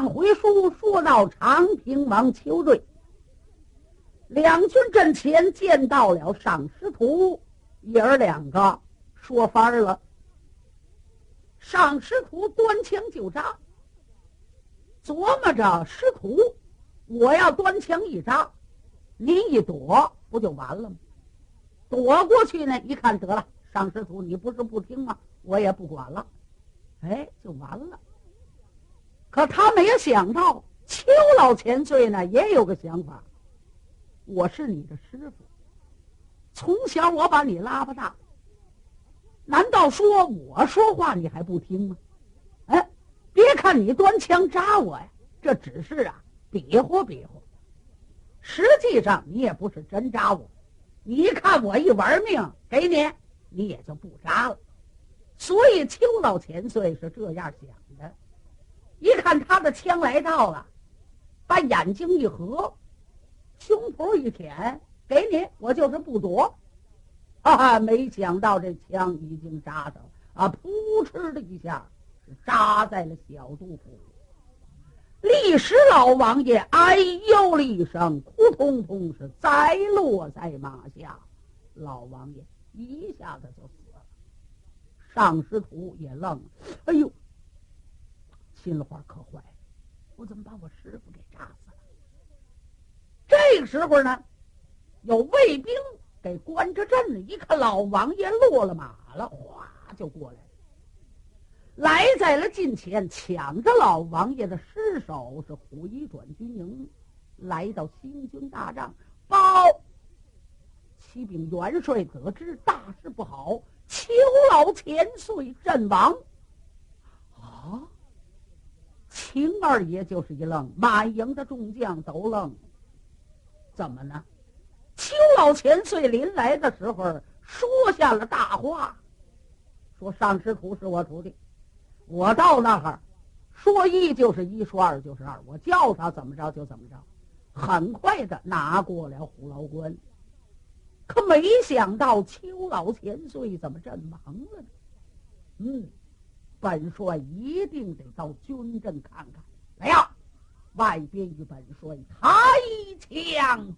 上回书说到长平王邱瑞，两军阵前见到了上师徒，爷儿两个说翻了。上师徒端枪就扎，琢磨着师徒，我要端枪一扎，您一躲不就完了吗？躲过去呢，一看得了，上师徒你不是不听吗？我也不管了，哎，就完了。可他没有想到，邱老千岁呢也有个想法。我是你的师傅，从小我把你拉巴大。难道说我说话你还不听吗？哎，别看你端枪扎我呀，这只是啊比划比划，实际上你也不是真扎我。你一看我一玩命给你，你也就不扎了。所以邱老千岁是这样想。一看他的枪来到了，把眼睛一合，胸脯一舔，给你，我就是不躲。哈啊！没想到这枪已经扎上了啊！扑哧的一下，扎在了小肚腹。历史老王爷哎呦了一声，扑通通是栽落在马下。老王爷一下子就死了。上师徒也愣了，哎呦，心里话可坏，我怎么把我师傅给炸死了？这个时候呢，有卫兵。给关着阵，一看老王爷落了马了，哗就过来了，来在了近前，抢着老王爷的尸首，是回转军营，来到新军大帐，报启禀元帅，得知大事不好，邱老千岁阵亡。啊！秦二爷就是一愣，满营的众将都愣，怎么呢？邱老千岁临来的时候说下了大话，说上师徒是我徒弟，我到那儿说一就是一，说二就是二，我叫他怎么着就怎么着，很快的拿过了虎牢关。可没想到邱老千岁怎么阵亡了呢？嗯，本帅一定得到军阵看看。来呀，外边与本帅抬枪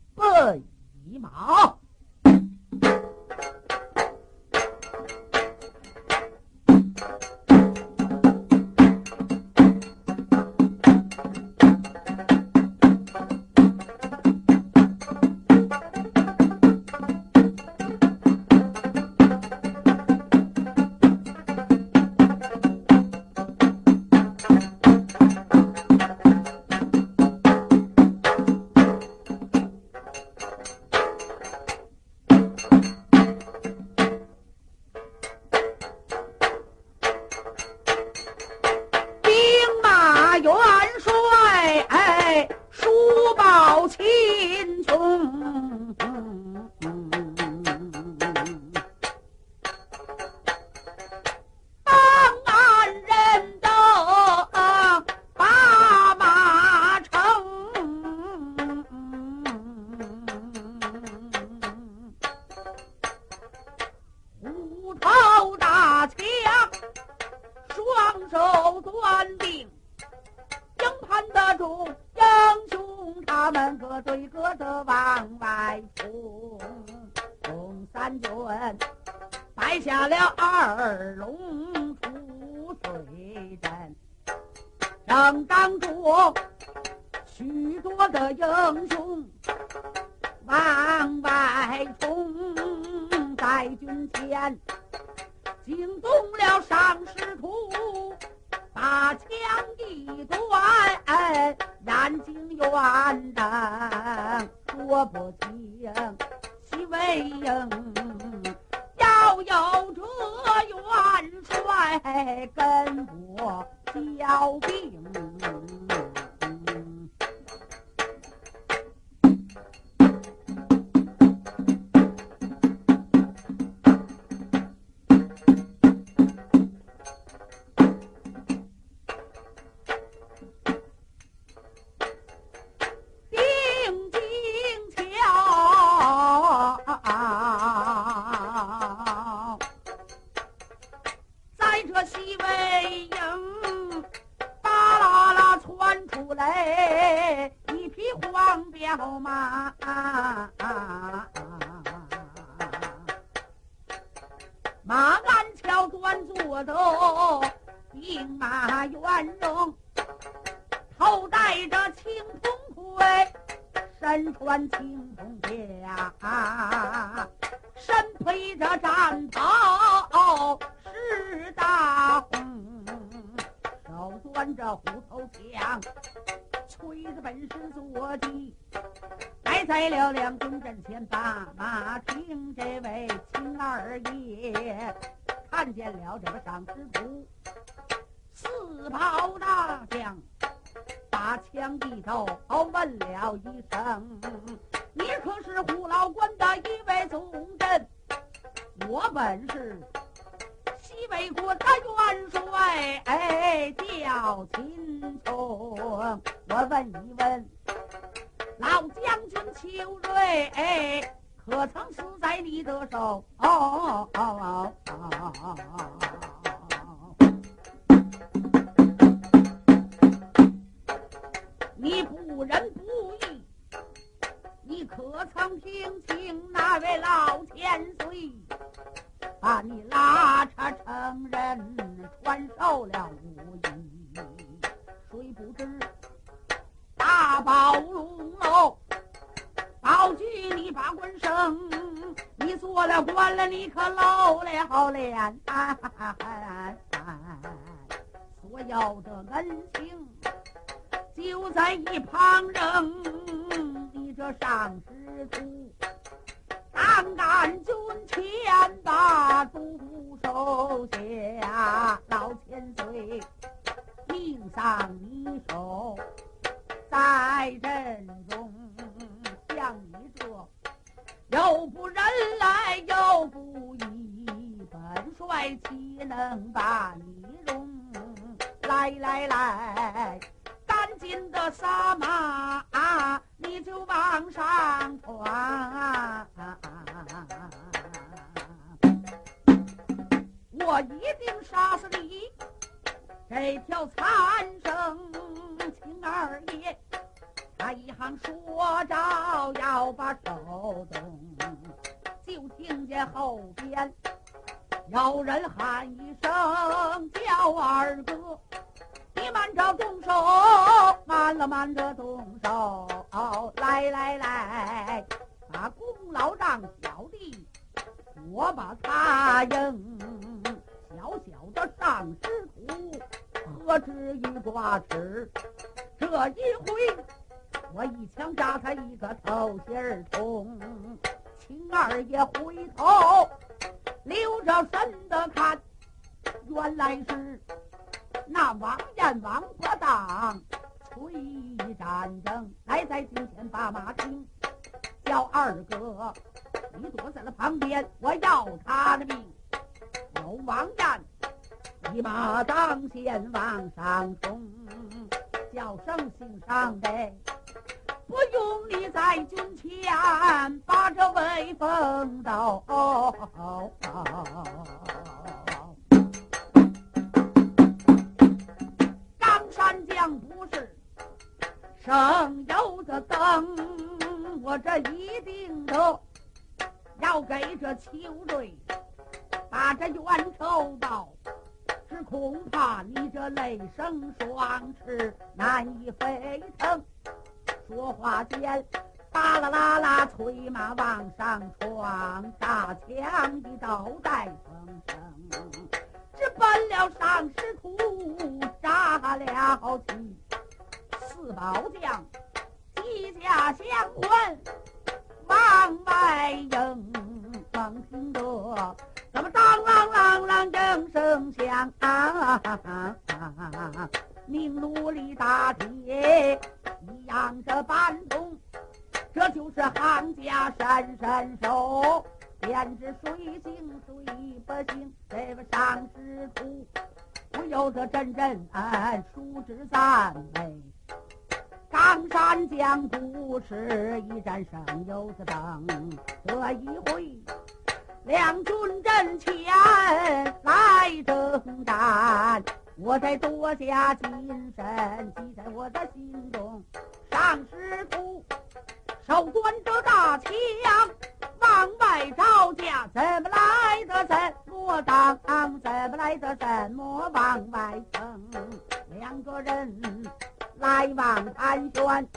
在冲在军前惊动了上师徒把枪一端眼睛元等说不清西北营要有这元帅跟我交兵。西魏营，巴拉拉窜出来一匹黄骠马。马鞍桥端坐的兵马圆容，头戴着青铜盔，身穿青铜甲，身披着战袍大红，手端着虎头枪，催着本事坐骑。来在了两军阵前，把马听。这位秦二爷看见了这个上师徒，四宝大将把枪一抖，问了一声：“你可是虎牢关的一位总镇？我本是北国大元帅，叫秦琼。我问一问。”老将军邱瑞，可曾死在你的手？你不仁不义，你可曾听清那位老千岁把你拉扯成人，传授了武艺？谁不知？大宝龙喽，宝具你把官升，你做了官了，你可露了脸。所有的恩情就在一旁扔，你这上师徒，胆敢军前把毒手下，老千岁命丧你手。在阵中，向你这又不仁来又不义，本帅岂能把你容？来来来，紧的杀马，你就往上闯。我一定杀死你这条残生。秦二爷，他一行说着要把手动，就听见后边有人喊一声：“叫二哥，慢着动手，慢了慢着动手，来来来，把功劳让小弟，我把他赢。小小的上师徒。”何至于挂齿？这一回，我一枪扎他一个头心儿痛。秦二爷回头留着神的看，原来是那王彦王伯当催战争，来在今天把马停，叫二哥，你躲在了旁边，我要他的命。有王彦。一马当先往上冲，叫声姓上的，不用你在军前把这威风抖。张山不是省油的灯，我这一定得要给这邱瑞把这冤仇报。只恐怕你这雷声双翅难以飞腾。说话间，巴啦啦啦，催马往上闯，大枪一刀带风声，直奔了上师徒，扎了起。四宝将几家相还，往外迎，方听得。怎么当啷啷啷正声响啊！明炉里打铁一样的板铜，这就是行家伸伸手，便知谁行谁不行。这个上师徒不由得阵阵竖指赞美。冈山将不是一盏省油的灯，这一回。两军阵前来征战，我在多加谨慎，记在我的心中。上师徒手端着大枪往外招架，怎么来的怎么当？怎么来的怎么往外争？两个人来往盘旋，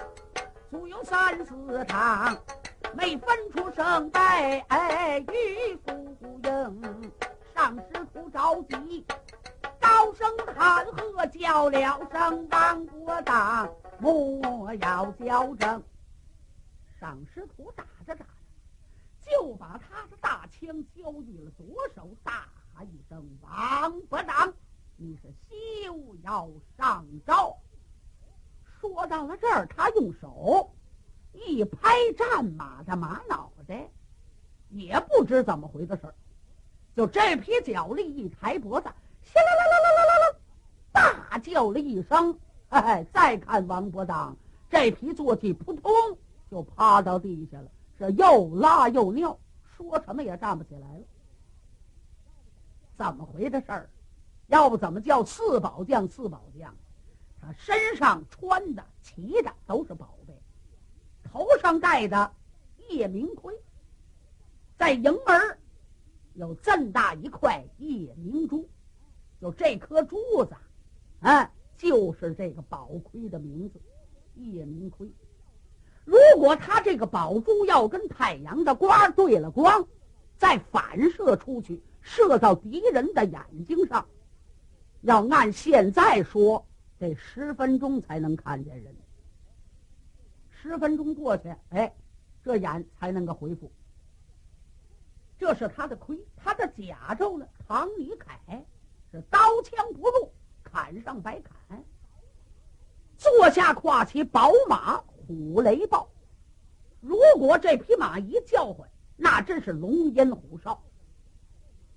足有三四趟，没分出胜败，哎，与输赢。上师徒着急。高声喊喝，叫了？声王国当，莫要叫正。上师徒打着打，就把他的大枪交给了左手，大喊一声：“王伯当，你是休要上招！”说到了这儿，他用手一拍战马的马脑袋，也不知怎么回的事儿，就这匹脚力一抬脖子。啦啦啦啦啦啦啦！大叫了一声，哎，再看王伯当这匹坐骑扑通就趴到地下了，是又拉又尿，说什么也站不起来了。怎么回的事儿？要不怎么叫四宝将？四宝将，他身上穿的、骑的都是宝贝，头上戴的夜明盔，在营门有这么大一块夜明珠。就这颗珠子，哎，就是这个宝盔的名字——夜明盔。如果他这个宝珠要跟太阳的光对了光，再反射出去，射到敌人的眼睛上，要按现在说，得十分钟才能看见人。十分钟过去，哎，这眼才能够恢复。这是他的盔，他的甲胄呢？唐李凯是。刀枪不入，砍上白砍。坐下跨骑宝马虎雷豹。如果这匹马一叫唤，那真是龙吟虎哨。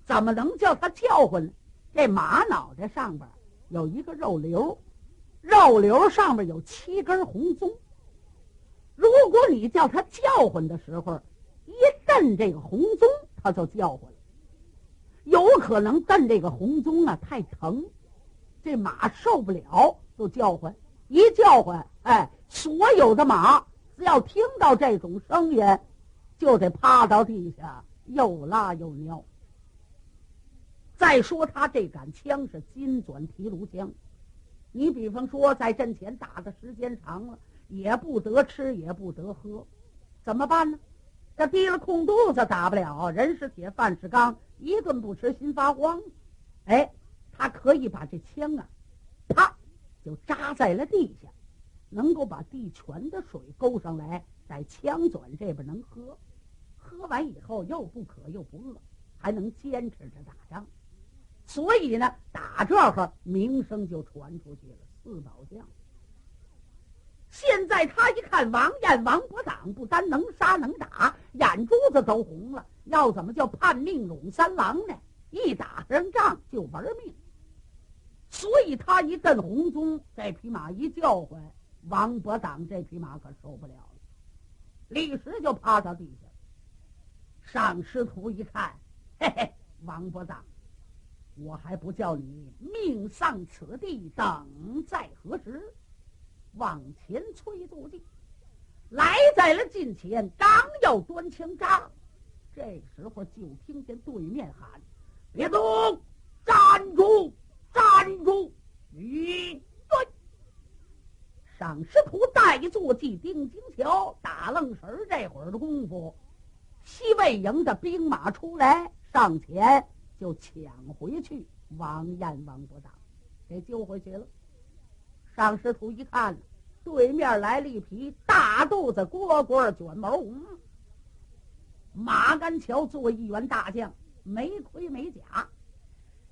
怎么能叫它叫唤呢？这马脑袋上边有一个肉瘤，肉瘤上面有七根红棕。如果你叫它叫唤的时候，一蹬这个红棕，它就叫唤。有可能蹬这个红鬃啊，太疼，这马受不了，就叫唤。一叫唤，哎，所有的马只要听到这种声音，就得趴到地下，又拉又尿。再说他这杆枪是金钻提炉枪，你比方说在阵前打的时间长了，也不得吃，也不得喝，怎么办呢？这提了空肚子打不了，人是铁，饭是钢。一顿不吃心发慌，哎，他可以把这枪啊，啪，就扎在了地下，能够把地泉的水勾上来，在枪嘴这边能喝，喝完以后又不渴又不饿，还能坚持着打仗，所以呢，打这儿名声就传出去了。四宝将，现在他一看王彦、王国党不单能杀能打，眼珠子都红了。要怎么叫叛命陇三郎呢？一打上仗就玩命，所以他一蹬红鬃，这匹马一叫唤，王伯党这匹马可受不了了，立时就趴到地下。上师徒一看，嘿嘿，王伯党，我还不叫你命丧此地，等在何时？往前催渡地，来在了近前，刚要端枪扎。这时候就听见对面喊：“别动，站住，站住！”一上师徒带坐骑定金桥，打愣神儿。这会儿的功夫，西魏营的兵马出来，上前就抢回去王彦、王伯当，给救回去了。上师徒一看，对面来了一匹大肚子蝈蝈卷毛红。马干桥做一员大将，没盔没甲，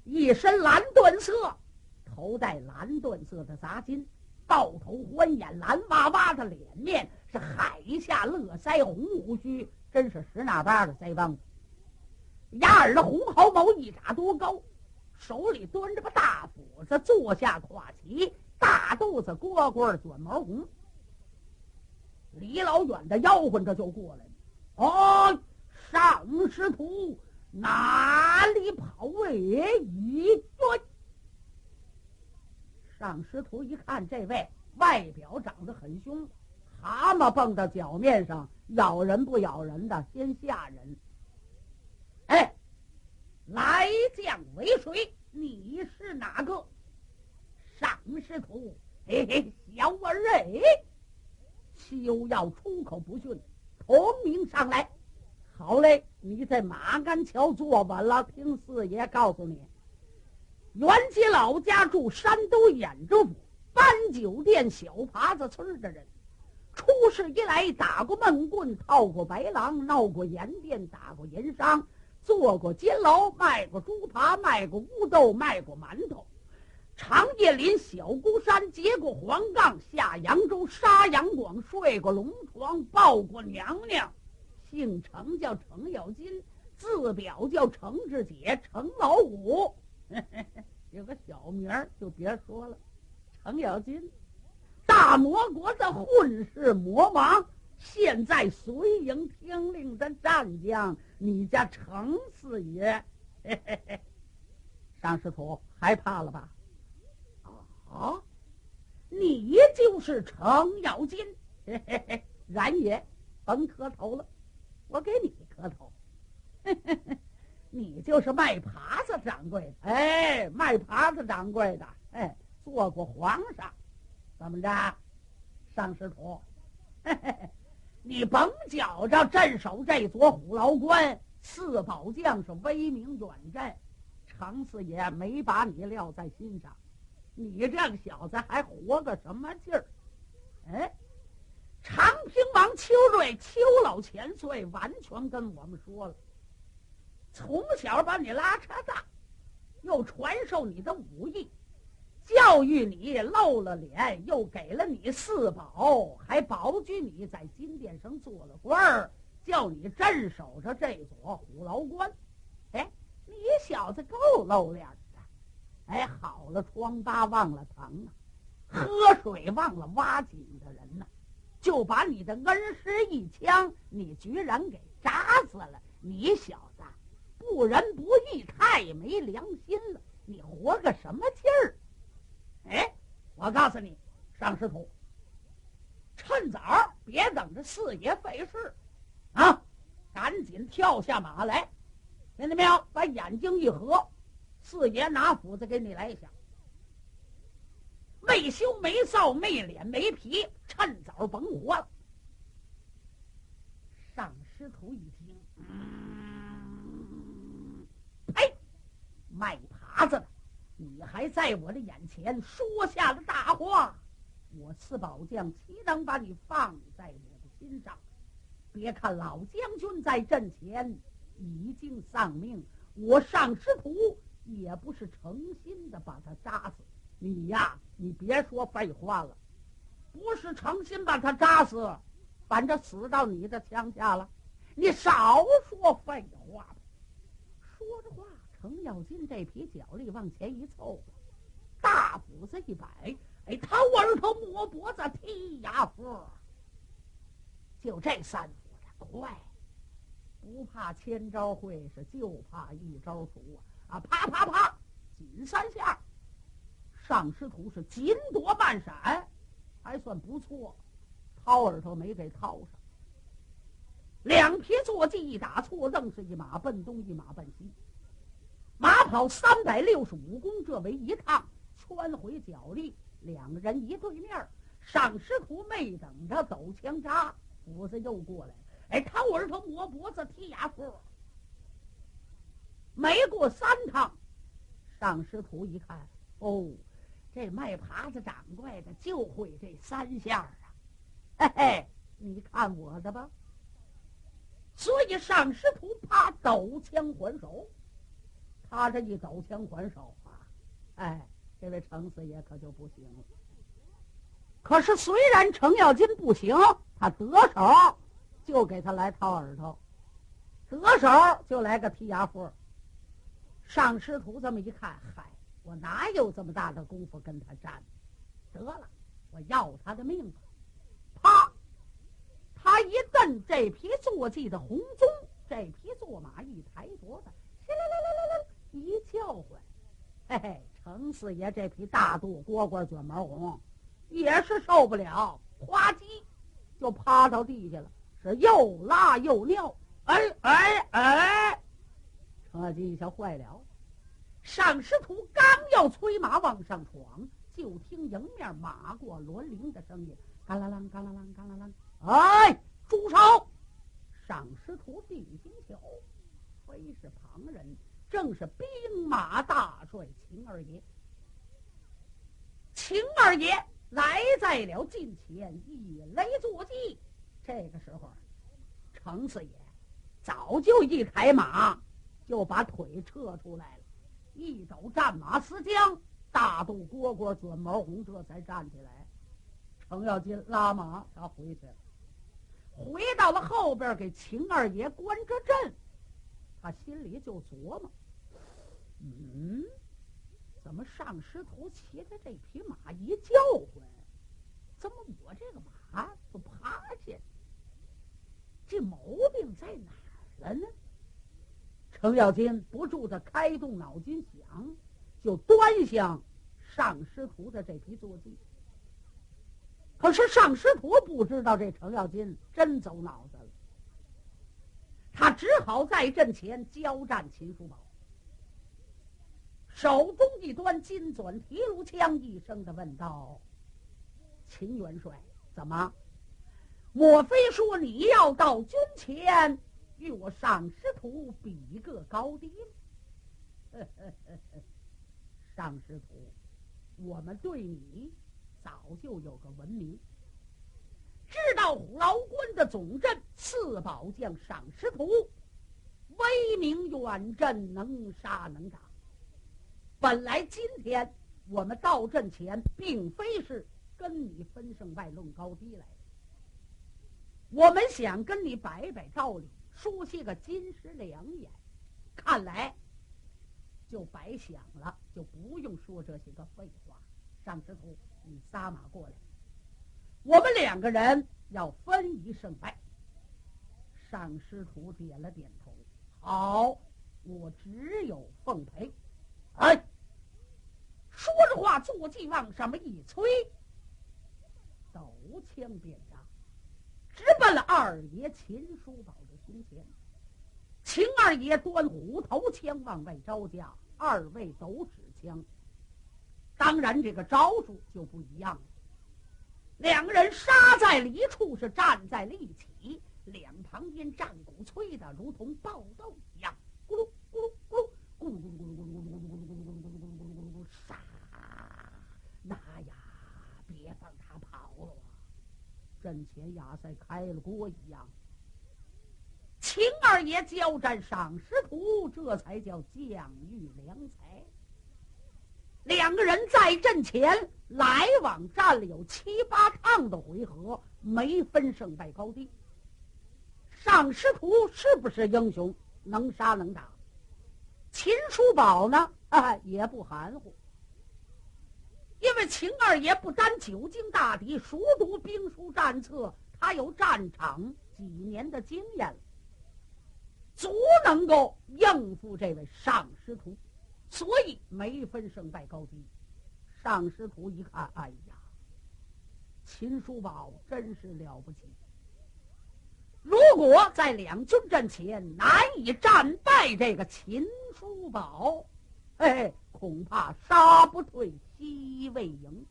一身蓝缎色，头戴蓝缎色的杂巾，豹头环眼，蓝哇哇的脸面，是海下乐腮红胡须，真是十哪八的腮帮子。牙耳的红毫毛一扎多高，手里端着个大斧子，坐下跨骑，大肚子蝈蝈卷毛红，离老远的吆喝着就过来了，哦。上师徒哪里跑？为一追，上师徒一看，这位外表长得很凶，蛤蟆蹦到脚面上，咬人不咬人的，先吓人。哎，来将为谁？你是哪个？上师徒，嘿嘿，小儿哎，休要出口不逊，同名上来。好嘞，你在马鞍桥坐稳了，听四爷告诉你。原籍老家住山东兖州府搬酒店小耙子村的人，出世以来打过闷棍，套过白狼，闹过盐店，打过盐商，做过监牢，卖过猪扒，卖过乌豆，卖过馒头，长叶林、小孤山，结过黄杠，下扬州，杀杨广，睡过龙床，抱过娘娘，姓程叫程咬金，字表叫程志杰，程老五。有个小名儿，就别说了，程咬金，大魔国的混世魔王，现在随营听令的战将，你家程四爷，嘿嘿嘿，上师徒害怕了吧？啊，你就是程咬金，嘿嘿嘿，然也，甭磕头了，我给你磕头，嘿嘿嘿。你就是卖耙掌柜的，哎，卖耙子掌柜的，哎，做过皇上，怎么着，上师徒？嘿 嘿你甭觉着镇守这座虎牢关，四宝将是威名远震，常四爷没把你撂在心上，你这个小子还活个什么劲儿？哎，长平王邱瑞邱老千岁完全跟我们说了。从小把你拉扯大，又传授你的武艺，教育你露了脸，又给了你四宝，还保举你在金殿上做了官儿，叫你镇守着这座虎牢关。哎，你小子够露脸的！哎，好了，疮疤忘了疼啊，喝水忘了挖井的人呢，就把你的恩师一枪，你居然给扎死了！你小子！不仁不义，太没良心了！你活个什么劲儿？哎，我告诉你，上师徒，趁早别等着四爷费事啊！赶紧跳下马来，听见没有？把眼睛一合，四爷拿斧子给你来一下。没羞没臊，没脸没皮，趁早甭活了！上师徒一听，嗯。卖耙子的，你还在我的眼前说下了大话，我四宝将岂能把你放在我的心上？别看老将军在阵前已经丧命，我上师徒也不是诚心的把他扎死。你呀，你别说废话了，不是诚心把他扎死，反正死到你的枪下了。你少说废话吧，说着话。程咬金这匹脚力往前一凑，大斧子一摆，哎，掏耳朵、摸脖子、剔牙缝，就这三斧子快，不怕千招会，是就怕一招熟啊！啊，啪啪啪，紧三下，上师徒是紧躲慢闪，还算不错，掏耳朵没给掏上。两匹坐骑一打错，愣是一马奔东，一马奔西。马跑三百六十五公，这为一趟，穿回脚力，两个人一对面上师徒没等着走枪扎，斧子又过来了。哎，掏耳朵、磨脖子、剔牙缝。没过三趟，上师徒一看，哦，这卖耙子掌柜的就会这三下啊！嘿嘿，你看我的吧。所以上师徒怕抖枪还手。他这一抖枪还手啊，哎，这位程四爷可就不行了。可是虽然程咬金不行，他得手就给他来掏耳朵，得手就来个剔牙缝。上师徒这么一看，嗨，我哪有这么大的功夫跟他战？得了，我要他的命吧！啪，他一蹬这匹坐骑的红鬃，这匹坐马一抬脖子，来来来来来来。一叫唤，嘿嘿，程四爷这匹大肚蝈蝈卷毛红也是受不了，哗叽就趴到地下了，是又拉又尿。哎哎哎！程咬金一瞧坏了，上师徒刚要催马往上闯，就听迎面马过轮铃的声音，嘎啦啷，嘎啦啷，嘎啦啷。哎，住手！上师徒定睛瞧，非是旁人。正是兵马大帅秦二爷，秦二爷来在了近前，一雷坐骑。这个时候，程四爷早就一抬马就把腿撤出来了，一抖战马丝缰，大肚蝈蝈卷毛红这才站起来。程咬金拉马，他回去了，回到了后边给秦二爷关着阵。他心里就琢磨：“嗯，怎么上师徒骑的这匹马一叫唤，怎么我这个马不趴下？这毛病在哪儿了呢？”程咬金不住的开动脑筋想，就端详上师徒的这匹坐骑。可是上师徒不知道这程咬金真走脑子了。他只好在阵前交战秦叔宝，手中一端金钻提炉枪，一声的问道：“秦元帅，怎么？莫非说你要到军前与我上师徒比一个高低？”上师徒，我们对你早就有个文明。知道虎牢关的总镇四宝将上师徒，威名远震，能杀能打。本来今天我们到阵前，并非是跟你分胜败论高低来的，我们想跟你摆摆道理，说些个金石良言。看来就白想了，就不用说这些个废话。上师徒，你撒马过来。我们两个人要分一胜败。上师徒点了点头，好，我只有奉陪。哎，说着话，坐骑往上面一催，抖枪便扎，直奔了二爷秦叔宝的胸前。秦二爷端虎头枪往外招架，二位都使枪，当然这个招数就不一样了。两个人杀在了一处，是站在了一起，两旁边战鼓催的如同暴斗阵前压赛开了锅一样。秦二爷交战上师徒，这才叫将遇良才。两个人在阵前来往战了有七八趟的回合，没分胜败高低。上师徒是不是英雄，能杀能打？秦叔宝呢？啊，也不含糊。因为秦二爷不单久经大敌，熟读兵书战策，他有战场几年的经验了，足能够应付这位上师徒。所以没分胜败高低。上师徒一看，哎呀，秦叔宝真是了不起。如果在两军阵前难以战败这个秦叔宝，哎，恐怕杀不退，西未赢。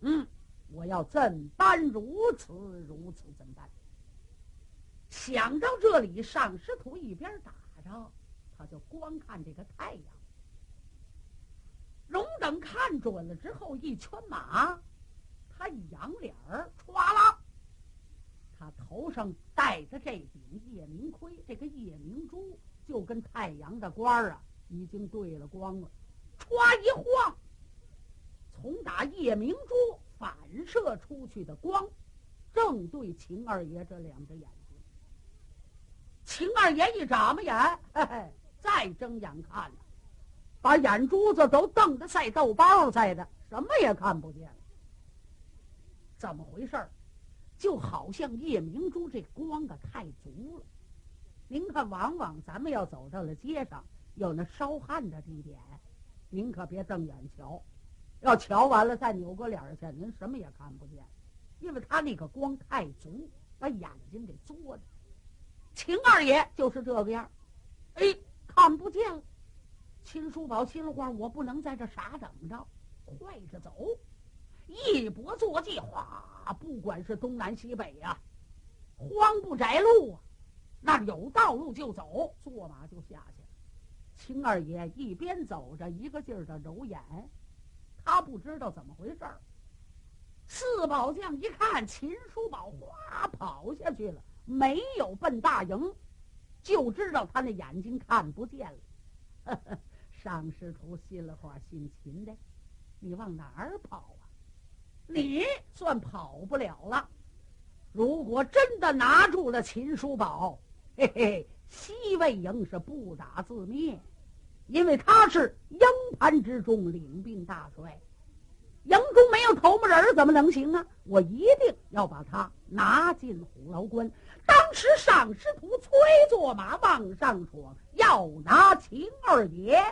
嗯，我要怎般如此如此怎般？想到这里，上师徒一边打着，他就光看这个太阳。荣等看准了之后，一圈马，他一仰脸儿，歘啦，他头上戴着这顶夜明盔，这个夜明珠就跟太阳的官儿啊，已经对了光了，歘一晃，从打夜明珠反射出去的光，正对秦二爷这两只眼睛。秦二爷一眨巴眼，嘿嘿，再睁眼看了。把眼珠子都瞪得赛豆包似的，什么也看不见。怎么回事就好像夜明珠这光啊太足了。您看，往往咱们要走到了街上，有那烧焊的地点，您可别瞪眼瞧，要瞧完了再扭过脸去，您什么也看不见，因为他那个光太足，把眼睛给作的。秦二爷就是这个样哎，看不见了。秦叔宝心里话：我不能在这傻等着，快着走。一搏坐骑，哗！不管是东南西北呀，荒不窄路啊，那有道路就走，坐马就下去。秦二爷一边走着，一个劲儿的揉眼，他不知道怎么回事儿。四宝将一看秦叔宝，哗跑下去了，没有奔大营，就知道他那眼睛看不见了。上师徒心里话：姓秦的，你往哪儿跑啊？你算跑不了了。如果真的拿住了秦叔宝，嘿嘿，西魏营是不打自灭，因为他是营盘之中领兵大帅，营中没有头目人怎么能行啊？我一定要把他拿进虎牢关。当时上师徒催坐马往上闯，要拿秦二爷。